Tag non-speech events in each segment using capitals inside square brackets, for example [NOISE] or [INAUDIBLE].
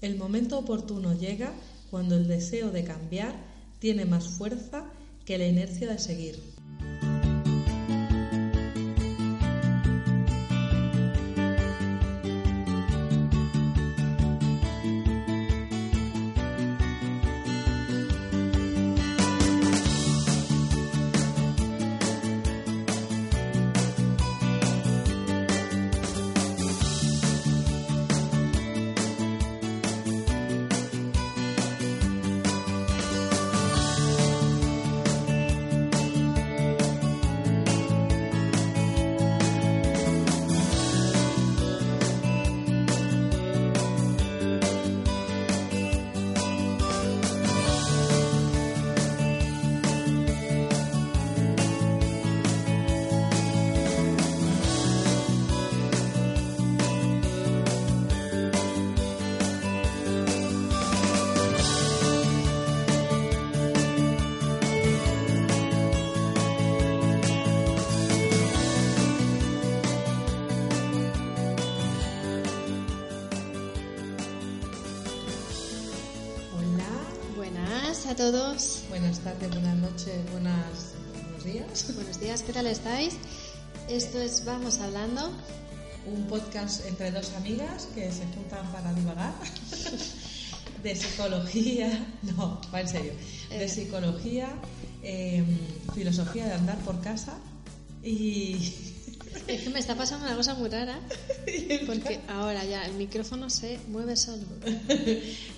el momento oportuno llega cuando el deseo de cambiar tiene más fuerza que la inercia de seguir. Todos. Buenas tardes, buenas noches, buenas, buenos días. [LAUGHS] Buenos días, ¿qué tal estáis? Esto es Vamos Hablando. Un podcast entre dos amigas que se juntan para divagar. [LAUGHS] de psicología, [LAUGHS] no, va en serio. De eh. psicología, em, filosofía de andar por casa y es que me está pasando una cosa muy rara. [LAUGHS] Porque ahora ya el micrófono se mueve solo.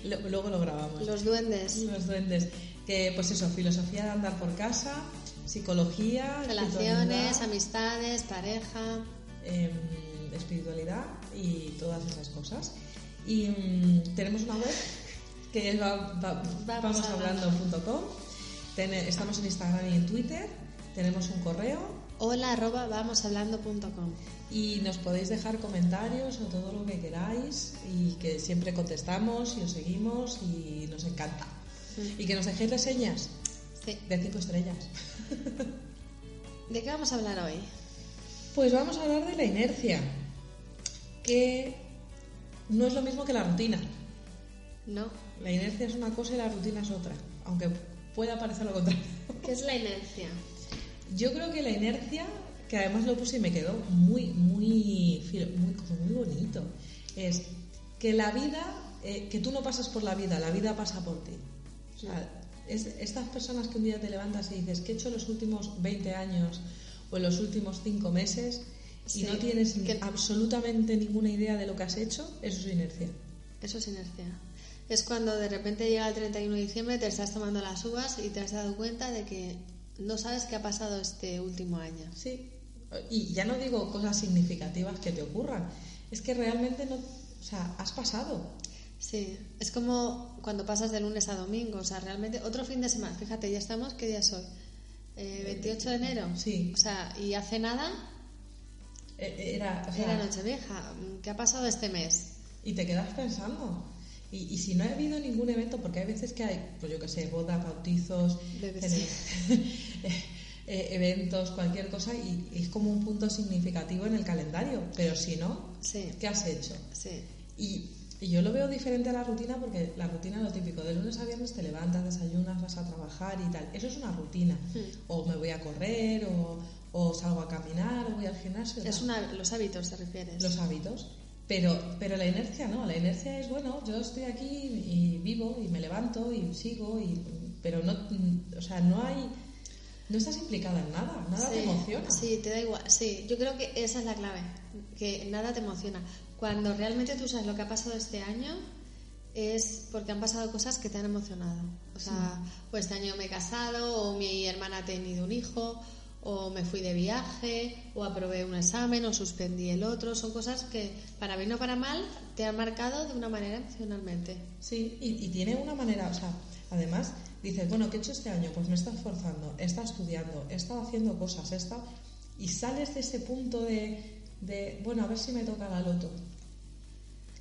Luego lo grabamos. Los duendes. Los duendes. Que, pues eso, filosofía de andar por casa, psicología, relaciones, amistades, pareja, em, espiritualidad y todas esas cosas. Y mm, tenemos una web que es vamoshablando.com. Estamos en Instagram y en Twitter. Tenemos un correo hola arroba vamoshablando.com. Y nos podéis dejar comentarios o todo lo que queráis y que siempre contestamos y os seguimos y nos encanta. Y que nos dejéis reseñas de cinco estrellas. [LAUGHS] ¿De qué vamos a hablar hoy? Pues vamos a hablar de la inercia, que no es lo mismo que la rutina. No. La inercia es una cosa y la rutina es otra, aunque pueda parecer lo contrario. ¿Qué es la inercia? Yo creo que la inercia, que además lo puse y me quedó muy, muy, muy, muy bonito, es que la vida, eh, que tú no pasas por la vida, la vida pasa por ti. O sea, es, estas personas que un día te levantas y dices, ¿qué he hecho los últimos 20 años o en los últimos 5 meses? Y no tienes absolutamente ninguna idea de lo que has hecho, eso es inercia. Eso es inercia. Es cuando de repente llega el 31 de diciembre, te estás tomando las uvas y te has dado cuenta de que no sabes qué ha pasado este último año. Sí, y ya no digo cosas significativas que te ocurran, es que realmente no, o sea, has pasado. Sí, es como cuando pasas de lunes a domingo, o sea, realmente otro fin de semana, fíjate, ya estamos, ¿qué día es hoy? 28 de enero. Sí. O sea, y hace nada e, era, o sea, era Nochevieja. ¿Qué ha pasado este mes? Y te quedas pensando. Y, si no ha habido ningún evento, porque hay veces que hay, pues yo qué sé, bodas, bautizos, [LAUGHS] eh, eventos, cualquier cosa, y, es como un punto significativo en el calendario. Pero si no, ¿qué has hecho? Sí. Y, yo lo veo diferente a la rutina porque la rutina es lo típico. De lunes a viernes te levantas, desayunas, vas a trabajar y tal. Eso es una rutina. Hmm. O me voy a correr, o, salgo a caminar, o voy al gimnasio. Es una, los hábitos, ¿te refieres? Los hábitos. Pero, pero la inercia no, la inercia es, bueno, yo estoy aquí y vivo y me levanto y sigo, y, pero no, o sea, no hay, no estás implicada en nada, nada te emociona. Sí, te da igual, sí, yo creo que esa es la clave, que nada te emociona. Cuando realmente tú sabes lo que ha pasado este año, es porque han pasado cosas que te han emocionado. O sea, pues este año me he casado, o mi hermana ha tenido un hijo, o me fui de viaje, o aprobé un examen, o suspendí el otro. Son cosas que, para bien o para mal, te han marcado de una manera emocionalmente. Sí, y, y tiene una manera, o sea, además dices, bueno, ¿qué he hecho este año? Pues me he estado esforzando, he estado estudiando, he estado haciendo cosas, he estado... Y sales de ese punto de, de bueno, a ver si me toca la loto.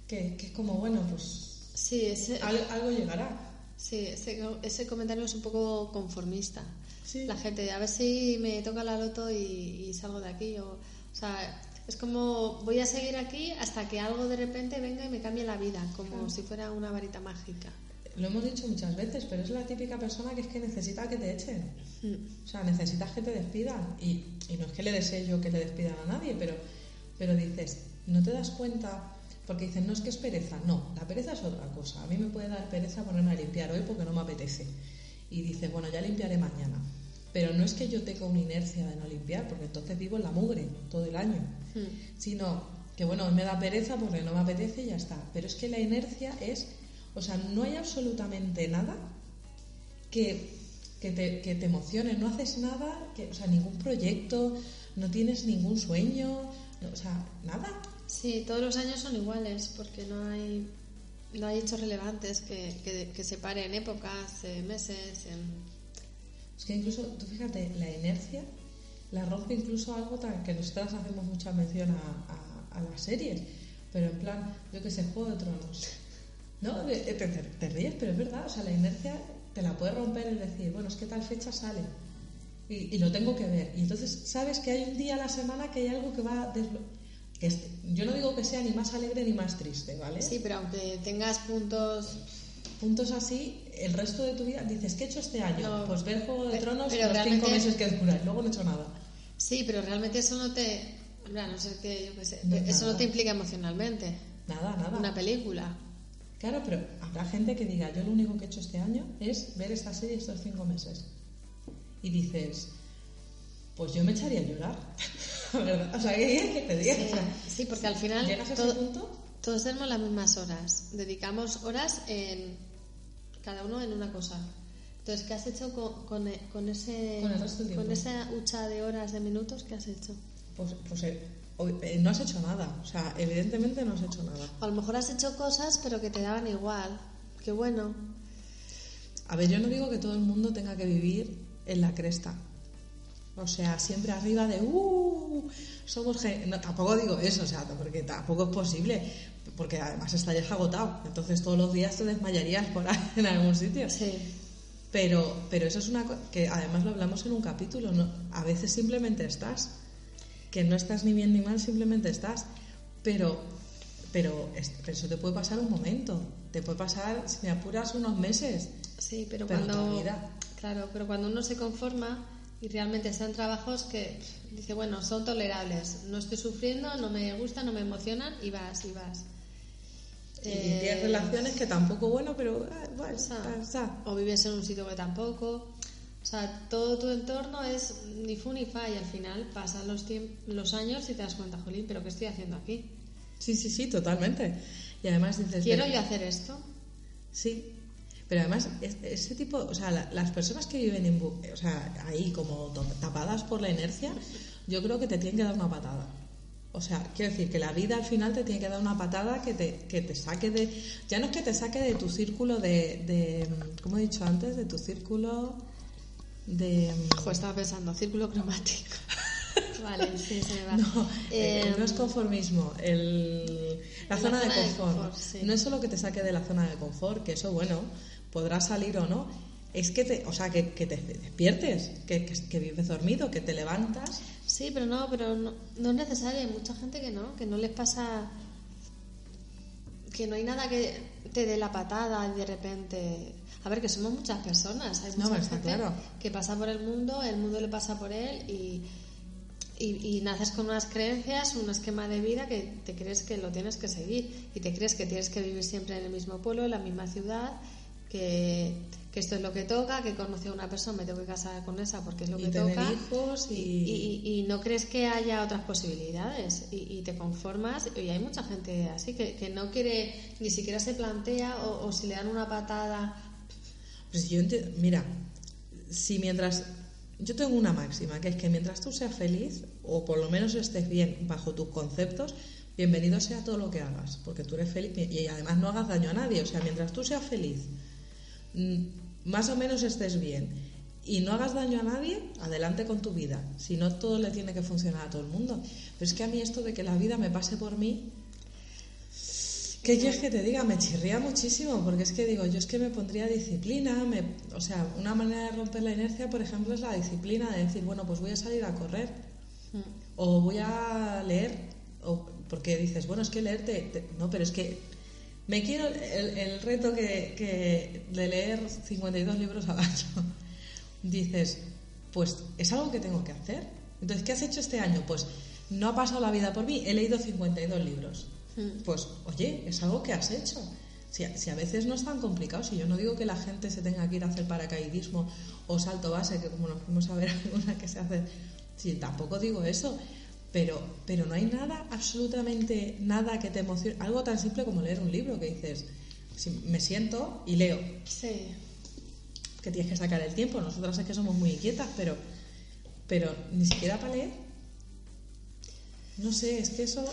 Que, que es como, bueno, pues Sí, ese, al- algo llegará. sí, ese, ese comentario es un poco conformista. Sí. La gente, a ver si me toca la loto y, y salgo de aquí. O, o sea, es como voy a seguir aquí hasta que algo de repente venga y me cambie la vida, como si fuera una varita mágica. Lo hemos dicho muchas veces, pero es la típica persona que es que necesita que te echen. Mm. O sea, necesitas que te despidan. Y, y no es que le desee yo que le despidan a nadie, pero, pero dices, no te das cuenta, porque dicen, no es que es pereza. No, la pereza es otra cosa. A mí me puede dar pereza ponerme a limpiar hoy porque no me apetece. Y dices, bueno, ya limpiaré mañana. Pero no es que yo tenga una inercia de no limpiar, porque entonces vivo en la mugre todo el año. Mm. Sino que, bueno, me da pereza porque no me apetece y ya está. Pero es que la inercia es, o sea, no hay absolutamente nada que, que, te, que te emocione, no haces nada, que, o sea, ningún proyecto, no tienes ningún sueño, no, o sea, nada. Sí, todos los años son iguales porque no hay, no hay hechos relevantes que, que, que separen épocas, eh, meses. em, Es que incluso, tú fíjate, la inercia la rompe incluso algo que nosotras hacemos mucha mención a, a- las series, pero en plan, yo que sé, Juego de Tronos. [LAUGHS] ¿No? De- Te, te- te ríes, pero es verdad, o sea, la inercia te la puede romper el decir, bueno, es que tal fecha sale y, y lo tengo que ver. Y entonces sabes que hay un día a la semana que hay algo que va que yo no digo que sea ni más alegre ni más triste, ¿vale? Sí, pero aunque tengas puntos Puntos así, el resto de tu vida dices, ¿qué he hecho este año? No, pues ver Juego de pero- Tronos pero los cinco meses que dura y luego no he hecho nada. Sí, pero realmente eso no te. no ser que, yo qué sé, No, eso nada. no te implica emocionalmente. Nada, nada. Una película. Claro, pero habrá gente que diga, yo lo único que he hecho este año es ver esta serie estos cinco meses. Y dices, pues yo me echaría a llorar. [LAUGHS] O sea, ¿qué que te diga? Sí, porque al final ¿Llegas a ese todo- punto? todos tenemos las mismas horas. Dedicamos horas en cada uno en una cosa. Entonces, ¿qué has hecho con, con, e- con ese Con el con esa hucha de horas, de minutos? ¿Qué has hecho? Pues, pues eh, eh, no has hecho nada. O sea, evidentemente no has hecho nada. O a lo mejor has hecho cosas, pero que te daban igual. Qué bueno. A ver, yo no digo que todo el mundo tenga que vivir en la cresta. O sea, siempre arriba de ¡uh! Somos gen-". no, tampoco digo eso, o sea, porque tampoco es posible, porque además estarías agotado. Entonces todos los días te desmayarías por ahí en algún sitio. Sí. Pero, pero eso es una cosa que además lo hablamos en un capítulo. ¿no? A veces simplemente estás, que no estás ni bien ni mal, simplemente estás. Pero, pero es- pero eso te puede pasar un momento, te puede pasar, si me apuras, unos meses. Sí, pero, Pero cuando vida. claro, pero cuando uno se conforma y realmente están trabajos que dice, bueno, son tolerables, no estoy sufriendo, no me gustan, no me emocionan y vas y vas. Y Eh, tienes relaciones que tampoco, bueno, pero ah, bueno, o sea, o vives en un sitio que tampoco. O sea, todo tu entorno es ni fu ni fa y al final pasan los, los años y te das cuenta, jolín, pero ¿qué estoy haciendo aquí? Sí, sí, sí, totalmente. Y además dices... ¿Quiero pero- yo hacer esto? Sí, pero además es- ese tipo, o sea, la- las personas que viven en, o sea, ahí como tapadas por la inercia, yo creo que te tienen que dar una patada. O sea, quiero decir que la vida al final te tiene que dar una patada que te, que te saque de... Ya no es que te saque de tu círculo de, de... ¿Cómo he dicho antes? De tu círculo de... Ojo, estaba pensando, círculo cromático. [LAUGHS] vale, sí, se me va. No, Eh, eh, no es conformismo, el, la, La zona, de zona de confort. confort, sí. No es solo que te saque de la zona de confort, que eso, bueno, podrá salir o no. Es que te, o sea, que, que te despiertes, que, que, que vives dormido, que te levantas. Sí, pero no, pero no, no es necesario. Hay mucha gente que no, que no les pasa, que no hay nada que te dé la patada y de repente. A ver, que somos muchas personas. Hay mucha gente claro. que pasa por el mundo, el mundo le pasa por él y, y, y naces con unas creencias, un esquema de vida que te crees que lo tienes que seguir y te crees que tienes que vivir siempre en el mismo pueblo, en la misma ciudad, que, que esto es lo que toca, que conoce a una persona, me tengo que casar con esa porque es lo Y que tener toca. hijos y- y, y no crees que haya otras posibilidades y, te conformas y hay mucha gente así que, que no quiere ni siquiera se plantea o, o si le dan una patada Pues yo mira, si mientras yo tengo una máxima, que es que mientras tú seas feliz, o por lo menos estés bien bajo tus conceptos, bienvenido sea todo lo que hagas, porque tú eres feliz y además no hagas daño a nadie. O sea, mientras tú seas feliz, más o menos estés bien y no hagas daño a nadie, adelante con tu vida. Si no, todo le tiene que funcionar a todo el mundo. Pero es que a mí esto de que la vida me pase por mí, ¿Qué quieres que te diga? Me chirría muchísimo, porque es que digo, yo es que me pondría disciplina, me, o sea, una manera de romper la inercia, por ejemplo, es la disciplina, de decir, bueno, pues voy a salir a correr, mm. o voy a leer, o porque dices, bueno, es que leerte, no, pero es que me quiero el, reto que, que, de leer 52 libros al año. [LAUGHS] dices, pues es algo que tengo que hacer. Entonces, ¿qué has hecho este año? Pues no ha pasado la vida por mí, he leído 52 libros. Mm. Pues, oye, es algo que has hecho. Si, a veces no es tan complicado, si yo no digo que la gente se tenga que ir a hacer paracaidismo o salto base, que como nos fuimos a ver [LAUGHS] alguna que se hace, si tampoco digo eso, pero, pero no hay nada, absolutamente nada que te emocione, algo tan simple como leer un libro que dices, si me siento y leo. Sí. Que tienes que sacar el tiempo, nosotras es que somos muy inquietas, pero, pero ni siquiera para leer. No sé, es que eso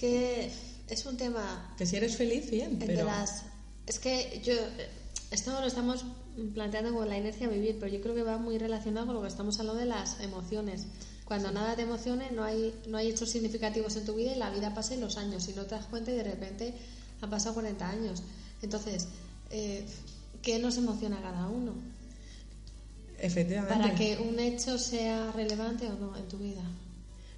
que es un tema... Que si eres feliz, bien, pero... es que yo... Esto lo estamos planteando como la inercia a vivir, pero yo creo que va muy relacionado con lo que estamos hablando de las emociones. Cuando nada te emocione, no hay, no hay hechos significativos en tu vida y la vida pasa en los años y no te das cuenta y de repente han pasado 40 años. Entonces, eh, ¿qué nos emociona a cada uno? Efectivamente. Para que un hecho sea relevante o no en tu vida.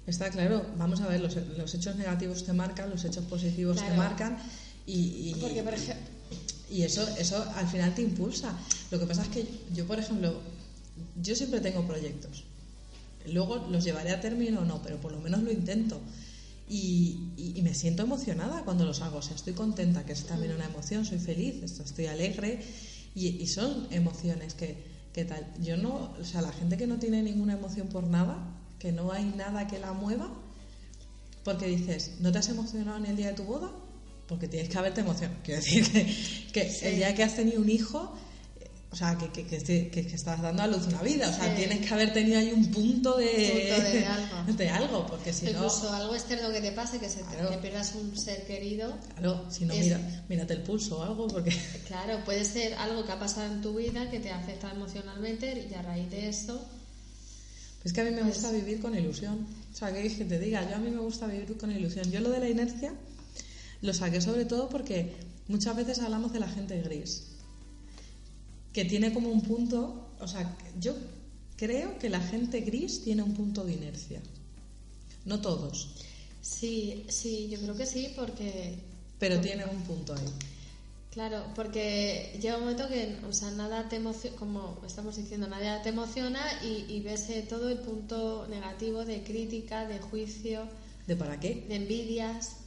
Está claro, vamos a ver, los, hechos negativos te marcan, los hechos positivos te marcan y, y, eso, eso al final te impulsa. Lo que pasa es que yo, por ejemplo, yo siempre tengo proyectos. Luego los llevaré a término o no, pero por lo menos lo intento. Y, me siento emocionada cuando los hago. O sea, estoy contenta, que es también una emoción, soy feliz, estoy alegre y, son emociones que, que tal. Yo no, o sea, la gente que no tiene ninguna emoción por nada, que no hay nada que la mueva, porque dices, ¿no te has emocionado en el día de tu boda? Porque tienes que haberte emocionado. Quiero decir que, el día que has tenido un hijo, o sea, que, que, que, estás dando a luz una vida, o sea, tienes que haber tenido ahí un punto de, [LAUGHS] algo. porque si Incluso algo externo que te pase, que se te pierdas un ser querido. Claro, si no, mira, mírate el pulso o algo, porque... [LAUGHS] Claro, puede ser algo que ha pasado en tu vida que te afecta emocionalmente y a raíz de eso es que a mí me gusta vivir con ilusión. O sea, que, que te diga, yo a mí me gusta vivir con ilusión. Yo lo de la inercia lo saqué sobre todo porque muchas veces hablamos de la gente gris, que tiene como un punto, o sea, yo creo que la gente gris tiene un punto de inercia. No todos. Sí, sí, yo creo que sí, porque... Pero tiene un punto ahí. Claro, porque llega un momento que, o sea, nada te emociona, como estamos diciendo, nada te emociona y, ves eh, todo el punto negativo de crítica, de juicio. ¿De para qué? De envidias.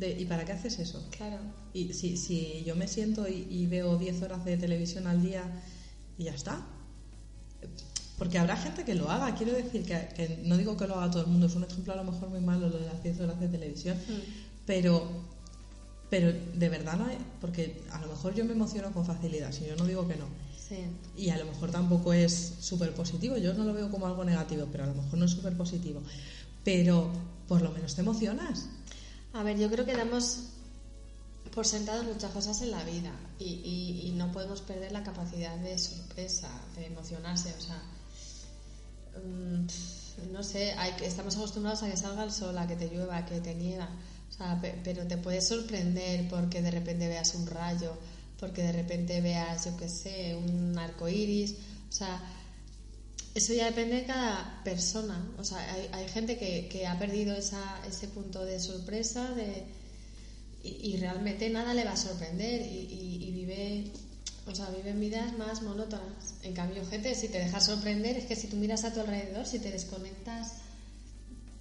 De, ¿Y para qué haces eso? Claro. Y si, si yo me siento y, veo 10 horas de televisión al día y ya está. Porque habrá gente que lo haga, quiero decir que, no digo que lo haga todo el mundo, es un ejemplo a lo mejor muy malo lo de las 10 horas de televisión, mm. pero pero de verdad no hay, porque a lo mejor yo me emociono con facilidad, si yo no digo que no. Sí. Y a lo mejor tampoco es súper positivo, yo no lo veo como algo negativo, pero a lo mejor no es súper positivo. Pero por lo menos te emocionas. A ver, yo creo que damos por sentado muchas cosas en la vida y, y, no podemos perder la capacidad de sorpresa, de emocionarse. O sea, mm, no sé, hay, estamos acostumbrados a que salga el sol, a que te llueva, a que te niega pero te puede sorprender porque de repente veas un rayo, porque de repente veas, yo qué sé, un arco iris. O sea, eso ya depende de cada persona. O sea, hay, gente que, ha perdido esa, ese punto de sorpresa de, y, realmente nada le va a sorprender y, y, vive. O sea, viven vidas más monótonas. En cambio, gente, si te dejas sorprender, es que si tú miras a tu alrededor, si te desconectas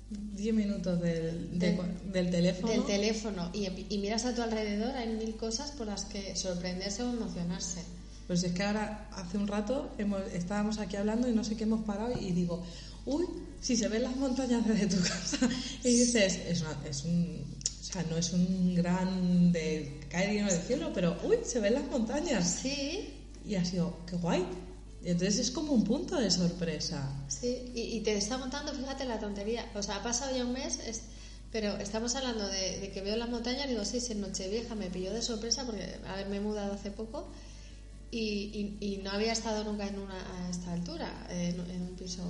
10 minutos del, del, teléfono. Del teléfono. Y, y, miras a tu alrededor, hay mil cosas por las que sorprenderse o emocionarse. Pues es que ahora, hace un rato, hemos, estábamos aquí hablando y no sé qué hemos parado y digo, uy, si se ven las montañas desde tu casa. [LAUGHS] Y dices, es, es un. O sea, no es un gran de caer lleno del cielo, pero uy, se ven las montañas. Sí. Y ha sido, qué guay. Entonces es como un punto de sorpresa. Sí, y, y te está montando, fíjate la tontería. O sea, ha pasado ya un mes, es- pero estamos hablando de, de que veo la montaña y digo, sí, sí, en Nochevieja me pilló de sorpresa porque a ver, me he mudado hace poco y, y- y no había estado nunca en una, a esta altura, en, en un piso.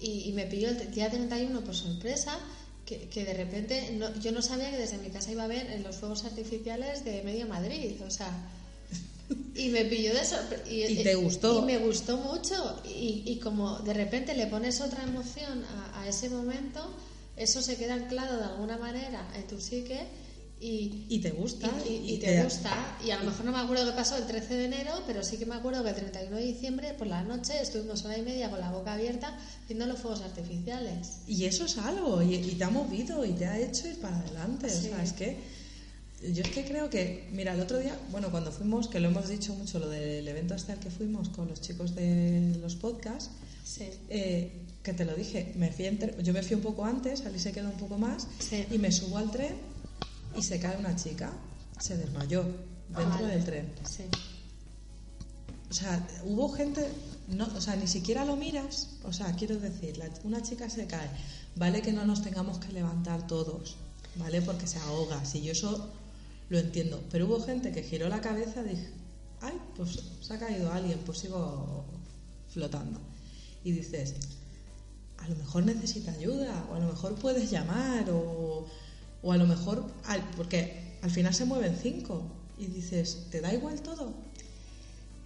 Y, y me pilló el día 31 por sorpresa. Que, que de repente no- yo no sabía que desde mi casa iba a ver eh, los fuegos artificiales de medio Madrid, o sea, y me pilló de sorpresa. ¿Y te gustó? Y me gustó mucho. Y, y como de repente le pones otra emoción a, a ese momento, eso se queda anclado de alguna manera en tu psique y, Y te gusta. y, y- y te, gusta. Y a lo mejor no me acuerdo qué pasó el 13 de enero, pero sí que me acuerdo que el 31 de diciembre, por la noche, estuvimos hora y media con la boca abierta viendo los fuegos artificiales. Y eso es algo, y, te ha movido y te ha hecho ir para adelante. Sí. O sea, es que yo es que creo que, mira, el otro día, bueno, cuando fuimos, que lo hemos dicho mucho, lo del evento este al que fuimos con los chicos de los podcasts, Sí. eh, que te lo dije, me fui yo me fui un poco antes, Ali se quedó un poco más, Sí. y me subo al tren y se cae una chica, se desmayó dentro Vale. del tren. Sí. O sea, hubo gente, no, o sea, ni siquiera lo miras. O sea, quiero decir, la- una chica se cae. Vale que no nos tengamos que levantar todos, ¿vale? Porque se ahoga. Si yo eso lo entiendo. Pero hubo gente que giró la cabeza y dije, ay, pues se ha caído alguien, pues sigo flotando. Y dices, a lo mejor necesita ayuda, o a lo mejor puedes llamar, o, o a lo mejor, al- porque al final se mueven cinco. Y dices, ¿te da igual todo?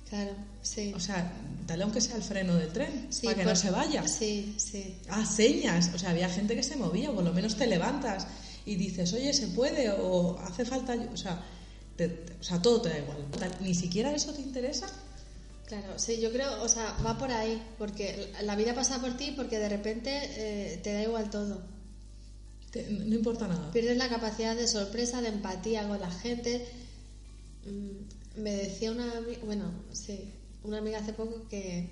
Claro, sí. O sea, dale aunque sea el freno del tren, Sí, para que pues- no se vaya. Sí, sí. Ah, señas. O sea, había gente que se movía, por lo menos te levantas y dices, oye, ¿se puede? O hace falta. ayu-". O sea, te- te- o sea todo te da igual. Ni siquiera eso te interesa. Claro, sí, yo creo, o sea, va por ahí, porque la vida pasa por ti porque de repente eh, te da igual todo. No importa nada. Pierdes la capacidad de sorpresa, de empatía con la gente. Mm, Me decía una amiga, bueno, sí, una amiga hace poco que,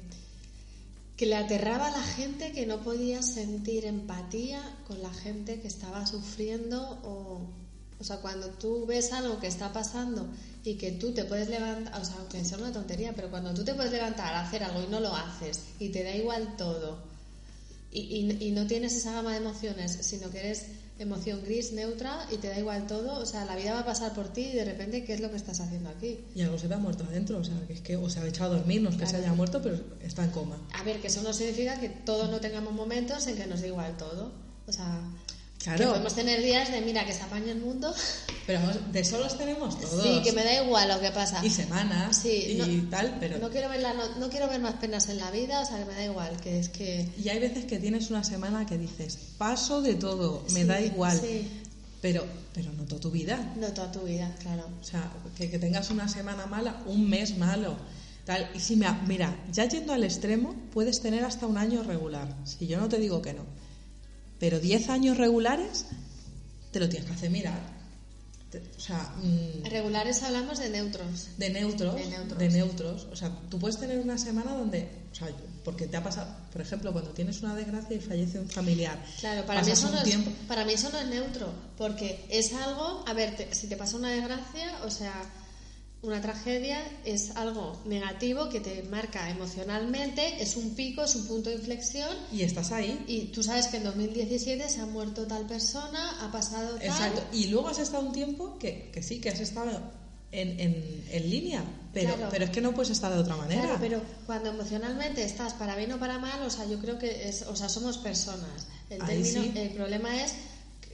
que le aterraba a la gente que no podía sentir empatía con la gente que estaba sufriendo o, o sea, cuando tú ves algo que está pasando y que tú te puedes levantar, o sea, aunque sea una tontería, pero cuando tú te puedes levantar a hacer algo y no lo haces y te da igual todo y, y- y no tienes esa gama de emociones, sino que eres emoción gris, neutra y te da igual todo, o sea, la vida va a pasar por ti y de repente, ¿qué es lo que estás haciendo aquí? Y algo se te ha muerto adentro. O sea, que es que o se ha echado a dormir, no es que se haya muerto, pero está en coma. A ver, que eso no significa que todos no tengamos momentos en que nos da igual todo. O sea, que Claro. podemos tener días de, mira, que se apañe el mundo. [LAUGHS] Pero de solos tenemos todos. Sí, que me da igual lo que pasa. Y semanas Sí, y no- tal, pero. No quiero, ver la- no, no quiero ver más penas en la vida, o sea, que me da igual, que es que... Y hay veces que tienes una semana que dices, paso de todo, me Sí, da igual. sí. Pero, pero no toda tu vida. No toda tu vida, claro. O sea, que, que tengas una semana mala, un mes malo. Tal. Y si me, mira, ya yendo al extremo, puedes tener hasta un año regular. Si yo no te digo que no. Pero 10 años regulares, te lo tienes que hacer mirar. Te- o sea, mm, Regulares hablamos de neutros. de neutros, De neutros. de neutros. O sea, tú puedes tener una semana donde, o sea, porque te ha pasado, por ejemplo, cuando tienes una desgracia y fallece un familiar. Claro, para mí, eso no es, para mí eso no es neutro, porque es algo, a ver, te- si te pasa una desgracia, o sea, una tragedia es algo negativo que te marca emocionalmente, es un pico, es un punto de inflexión, y estás ahí. y tú sabes que en 2017 se ha muerto tal persona, ha pasado tal... Exacto. Y luego has estado un tiempo que, que sí, que has estado en, en, en línea, pero, Claro. pero es que no puedes estar de otra manera. Claro, pero cuando emocionalmente estás para bien o para mal, o sea, yo creo que es, o sea, somos personas. El, término- sí. el problema es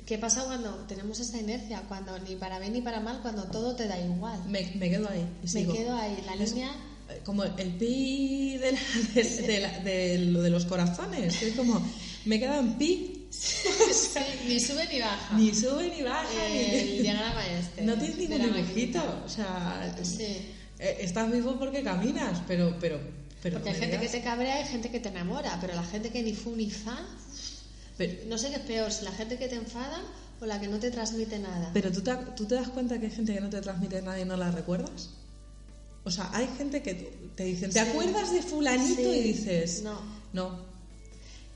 qué pasa cuando tenemos esta inercia, cuando ni para bien ni para mal, cuando todo te da igual. me, me quedo ahí. y Me sigo. quedo ahí, la Es línea. Como el pi de, la- [LAUGHS] de, de la- de lo de los corazones. Es como, me he quedado en pi, Sí, ni sube ni baja. ni sube ni baja. el [LAUGHS] ni- diagrama este. No tienes ningún dibujito. O sea, Sí. eh, estás vivo porque caminas, pero. pero, pero Porque hay gente que te cabrea y gente que te enamora, pero la gente que ni fu ni fa, pero- no sé qué es peor, si la gente que te enfada o la que no te transmite nada. Pero ¿tú te, tú te das cuenta que hay gente que no te transmite nada y no la recuerdas. O sea, hay gente que te dicen, ¿te Sí. acuerdas de fulanito? Sí. Y dices, No. no.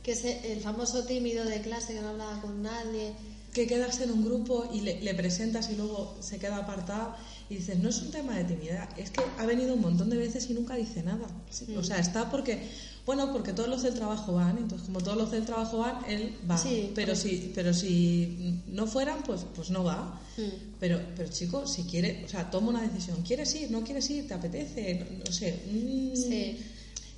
que es el famoso tímido de clase que no hablaba con nadie que quedas en un grupo y le, le presentas y luego se queda apartado y dices, no es un tema de timidez, es que ha venido un montón de veces y nunca dice nada. Mm. O sea, está porque, bueno, porque todos los del trabajo van, entonces como todos los del trabajo van, él va. Sí, pero, si, pero si no fueran, pues, pues no va. Mm. Pero, pero chico, si quiere, o sea, toma una decisión. ¿Quieres ir? ¿No quieres ir? ¿Te apetece? No, no sé. mm, Sí.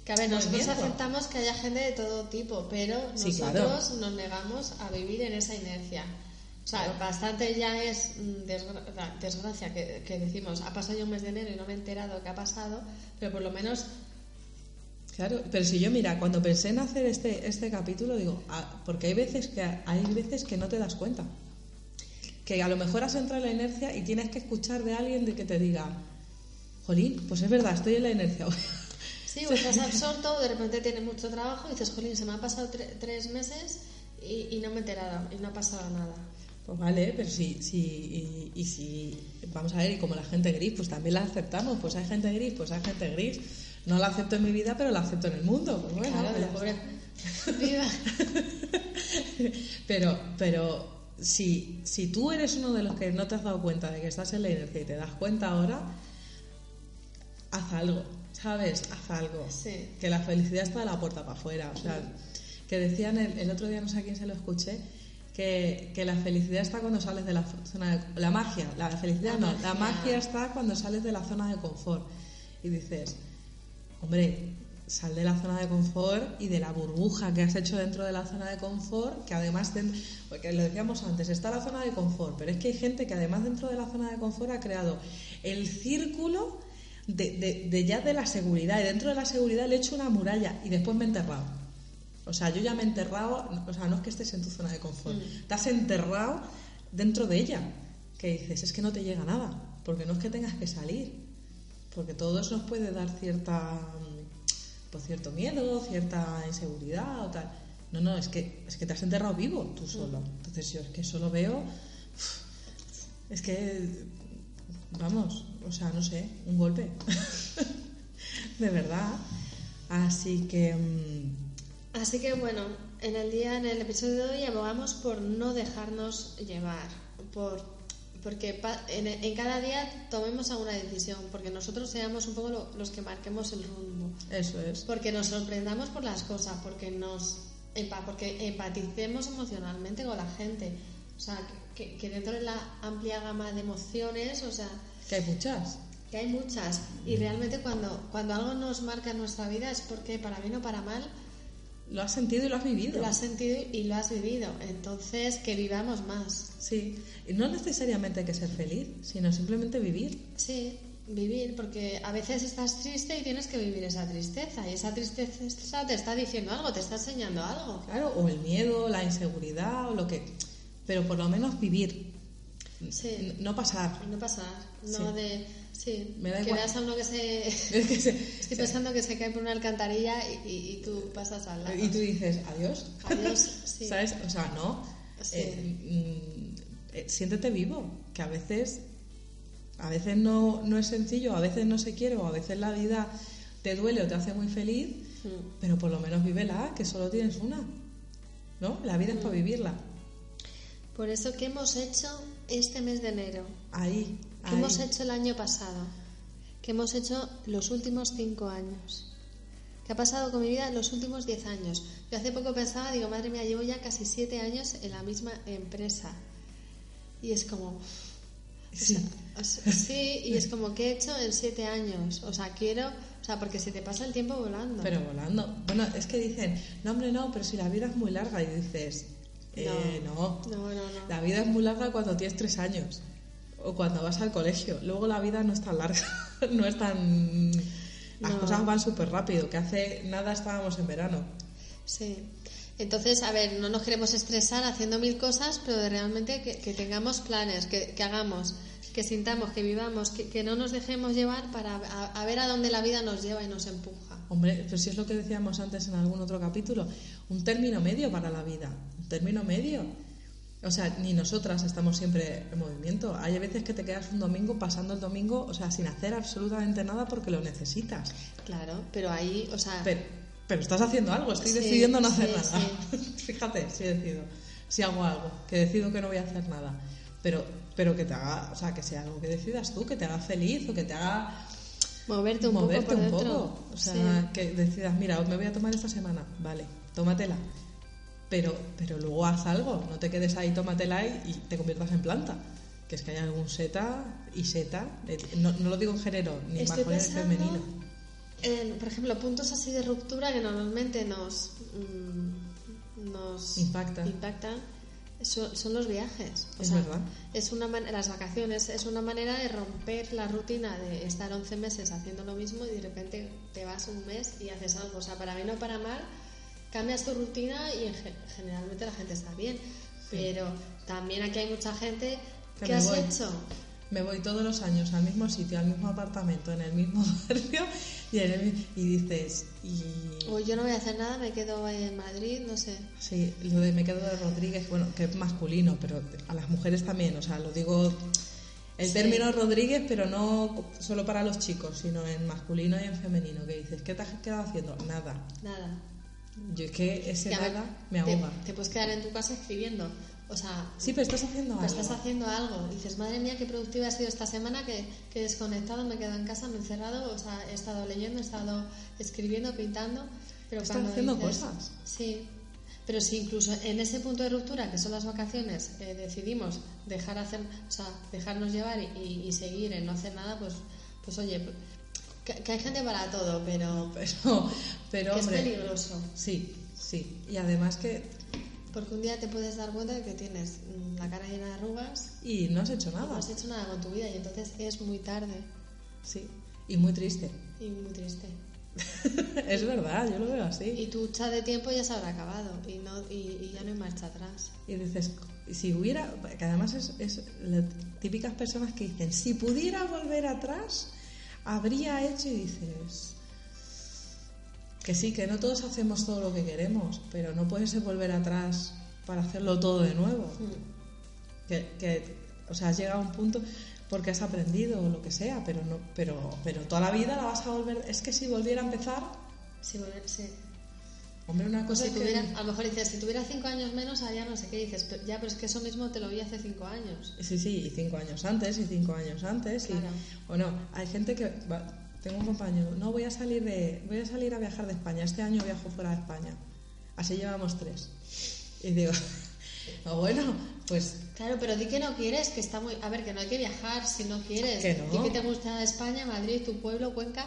Que a ver, nosotros aceptamos que haya gente de todo tipo, pero nosotros claro. nos negamos a vivir en esa inercia. O sea, bastante ya es mm, desgra- desgracia que, que decimos, ha pasado ya un mes de enero y no me he enterado qué ha pasado, pero por lo menos Claro, pero si yo, mira, cuando pensé en hacer este, este capítulo, digo, ah, porque hay veces que hay veces que no te das cuenta. Que a lo mejor has entrado en la inercia y tienes que escuchar de alguien de que te diga, Jolín, pues es verdad, estoy en la inercia. [LAUGHS] Sí, o estás absorto, de repente tienes mucho trabajo y dices, jolín, se me han pasado tre- tres meses y, y no me he enterado y no ha pasado nada. Pues vale, pero si, si y, y si, vamos a ver, y como la gente gris, pues también la aceptamos. Pues hay gente gris, pues hay gente gris. No la acepto en mi vida, pero la acepto en el mundo. Pues bueno, claro, la pobre. Viva. [LAUGHS] pero, pero si, si tú eres uno de los que no te has dado cuenta de que estás en la inercia y te das cuenta ahora, haz algo, ¿sabes? Haz algo. Sí. Que la felicidad está de la puerta para afuera. O sea, que decían el, el otro día, no sé a quién se lo escuché, que, que la felicidad está cuando sales de la zona de... La magia, la felicidad La no, la magia. magia está cuando sales de la zona de confort. Y dices, hombre, sal de la zona de confort y de la burbuja que has hecho dentro de la zona de confort, que además, den- porque lo decíamos antes, está la zona de confort, pero es que hay gente que además dentro de la zona de confort ha creado el círculo de, de- de ya de la seguridad, y dentro de la seguridad le he hecho una muralla y después me he enterrado. O sea, yo ya me he enterrado, o sea, no es que estés en tu zona de confort, te has enterrado dentro de ella, que dices, es que no te llega nada, porque no es que tengas que salir, porque todo eso nos puede dar cierta mm, pues cierto miedo, cierta inseguridad o tal. No, no, es que es que te has enterrado vivo tú solo. Entonces yo es que solo veo es que vamos, o sea, no sé, un golpe. [LAUGHS] de verdad. Así que mm, Así que bueno, en el día, en el episodio de hoy abogamos por no dejarnos llevar, por porque en, en cada día tomemos alguna decisión, porque nosotros seamos un poco lo- los que marquemos el rumbo, eso es. porque nos sorprendamos por las cosas, porque nos porque empaticemos emocionalmente con la gente, o sea, que, que dentro de la amplia gama de emociones, o sea, Que hay muchas. que hay muchas y realmente cuando cuando algo nos marca en nuestra vida es porque para bien o para mal Lo has sentido y lo has vivido. lo has sentido y lo has vivido. Entonces, que vivamos más. Sí, y no necesariamente hay que ser feliz, sino simplemente vivir. Sí, vivir, porque a veces estás triste y tienes que vivir esa tristeza. Y esa tristeza te está diciendo algo, te está enseñando algo. Claro, o el miedo, la inseguridad, o lo que. Pero por lo menos vivir. Sí. No pasar. No pasar. No Sí. de. Sí, Me da que igual. veas a uno que se. [LAUGHS] Es que se- Estoy pensando que se cae por una alcantarilla y, y- y tú pasas al lado. Y tú dices, adiós. Adiós, [LAUGHS] sí. ¿Sabes? O sea, no. Sí. Eh, mm, eh, siéntete vivo, que a veces, a veces no, no es sencillo, a veces no se quiere, o a veces la vida te duele o te hace muy feliz, Mm. pero por lo menos vívela, que solo tienes una. ¿No? La vida es Mm. para vivirla. Por eso, ¿qué hemos hecho este mes de enero? Ahí. ¿Qué ahí. hemos hecho el año pasado? ¿Qué hemos hecho los últimos cinco años? ¿Qué ha pasado con mi vida en los últimos diez años? Yo hace poco pensaba, digo, madre mía, llevo ya casi siete años en la misma empresa. Y es como... Sí. o sea, sí, y es como, ¿qué he hecho en siete años? O sea, quiero... O sea, porque se te pasa el tiempo volando. Pero volando. Bueno, es que dicen, no, hombre, no, pero si la vida es muy larga. Y dices, eh, no. No, no, no. La vida es muy larga cuando tienes tres años o cuando vas al colegio. Luego la vida no es tan larga, [LAUGHS] no es tan... Las No. cosas van súper rápido, que hace nada estábamos en verano. Sí. Entonces, a ver, no nos queremos estresar haciendo mil cosas, pero realmente que, que tengamos planes, que, que hagamos, que sintamos, que vivamos, que, que no nos dejemos llevar para a, a ver a dónde la vida nos lleva y nos empuja. Hombre, pero si es lo que decíamos antes en algún otro capítulo, un término medio para la vida, un término medio. O sea, ni nosotras estamos siempre en movimiento. Hay veces que te quedas un domingo pasando el domingo, o sea, sin hacer absolutamente nada porque lo necesitas. Claro, pero ahí, o sea, Pero, pero estás haciendo algo, estoy Sí, decidiendo no hacer sí, nada. [LAUGHS] Fíjate, sí decido. si hago algo, que decido que no voy a hacer nada, pero, pero que te haga, o sea, que sea algo que decidas tú, que te haga feliz o que te haga Moverte un moverte poco por un dentro. poco. O sea, Sí. que decidas, mira, me voy a tomar esta semana, vale, tómatela. Pero, pero luego haz algo, no te quedes ahí, tómatela y, y te conviertas en planta. Que es que hay algún seta y seta, eh, no, no lo digo en género, ni Estoy masculino ni femenino. en, por ejemplo, puntos así de ruptura que normalmente nos, mm, nos Impactan. impactan, son, son los viajes. O Es sea, verdad. Es una las vacaciones es una manera de romper la rutina de estar 11 meses haciendo lo mismo y de repente te vas un mes y haces algo. O sea, para bien o para mal, cambias tu rutina y en ge- generalmente la gente está bien. Pero también aquí hay mucha gente Que me has voy. hecho. Me voy todos los años al mismo sitio, al mismo apartamento, en el mismo [LAUGHS] barrio y, en el y dices, y O yo no voy a hacer nada, me quedo en Madrid, no sé. Sí, lo de me quedo de Rodríguez, bueno, que es masculino, pero a las mujeres también, o sea, lo digo el Sí. término Rodríguez, pero no solo para los chicos, sino en masculino y en femenino, que dices, ¿qué te has quedado haciendo? Nada. Nada. Yo es que ese nada me te- ahoga. Te, puedes quedar en tu casa escribiendo. O sea, Sí, pero estás haciendo pero algo. estás haciendo algo. Dices, madre mía, qué productiva he sido esta semana, que, que he desconectado, me he quedado en casa, me he encerrado. O sea, he estado leyendo, he estado escribiendo, pintando. Pero Estás haciendo dices- cosas. Sí. Pero si incluso en ese punto de ruptura, que son las vacaciones, eh, decidimos dejar hacer, o sea, dejarnos llevar y, y- y seguir en no hacer nada, pues, pues oye, que, que hay gente para todo, pero Pero, pero que es peligroso. sí, sí. Y además que, Porque un día te puedes dar cuenta de que tienes la cara llena de arrugas y no has hecho y no nada. has hecho nada con tu vida y entonces es muy tarde Sí, y muy triste. y muy triste. [LAUGHS] es verdad, yo lo veo así. Y tu chat de tiempo ya se habrá acabado y, no, y, y ya no hay marcha atrás. Y dices, si hubiera, que además es, es las típicas personas que dicen, si pudiera volver atrás, habría hecho y dices, que sí, que no todos hacemos todo lo que queremos, pero no puedes volver atrás para hacerlo todo de nuevo. Que, que, o sea, has llegado a un punto porque has aprendido o lo que sea, pero no, pero, pero toda la vida la vas a volver. Es que si volviera a empezar, Si volver- sí. Hombre, una cosa que- tuviera, a lo mejor dices, si tuviera cinco años menos, haría no sé qué dices, pero, ya, pero es que eso mismo te lo vi hace cinco años. Sí, sí, y cinco años antes, y cinco años antes. y- Claro. o no, hay gente que. va, tengo un compañero, no voy a salir de. Voy a salir a viajar de España. Este año viajo fuera de España. Así llevamos tres. Y digo, [LAUGHS] "Ah, bueno, pues Claro, pero di que no quieres, que está muy... A ver, que no hay que viajar si no quieres. Que no. Di que te gusta España, Madrid, tu pueblo, Cuenca,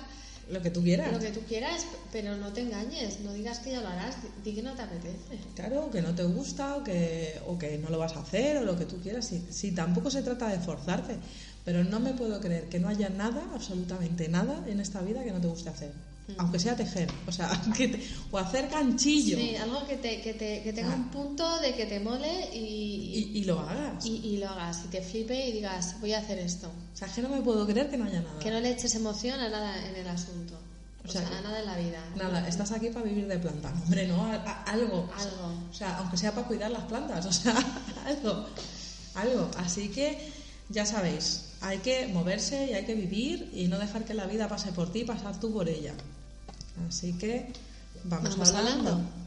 lo que tú quieras. lo que tú quieras, pero no te engañes, no digas que ya lo harás, di que no te apetece. Claro, que no te gusta o que, o que no lo vas a hacer o lo que tú quieras. Si, si tampoco se trata de forzarte. Pero no me puedo creer que no haya nada, absolutamente nada en esta vida que no te guste hacer. Aunque sea tejer, o sea, [LAUGHS] que te- o hacer ganchillo Sí, algo que, te, que, te, que tenga Ah. un punto de que te mole y, y, y lo hagas. y, y lo hagas, y te flipe y digas, voy a hacer esto. O sea, que no me puedo creer que no haya nada. Que no le eches emoción a nada en el asunto. O, O sea, a nada en la vida. Nada, estás aquí para vivir de planta. Hombre, no, a- a- algo. Algo. O sea, aunque sea para cuidar las plantas, o sea, [LAUGHS] algo. Algo. Así que, ya sabéis, hay que moverse y hay que vivir y no dejar que la vida pase por ti y pasar tú por ella. Así que, vamos, Vamos hablando. hablando.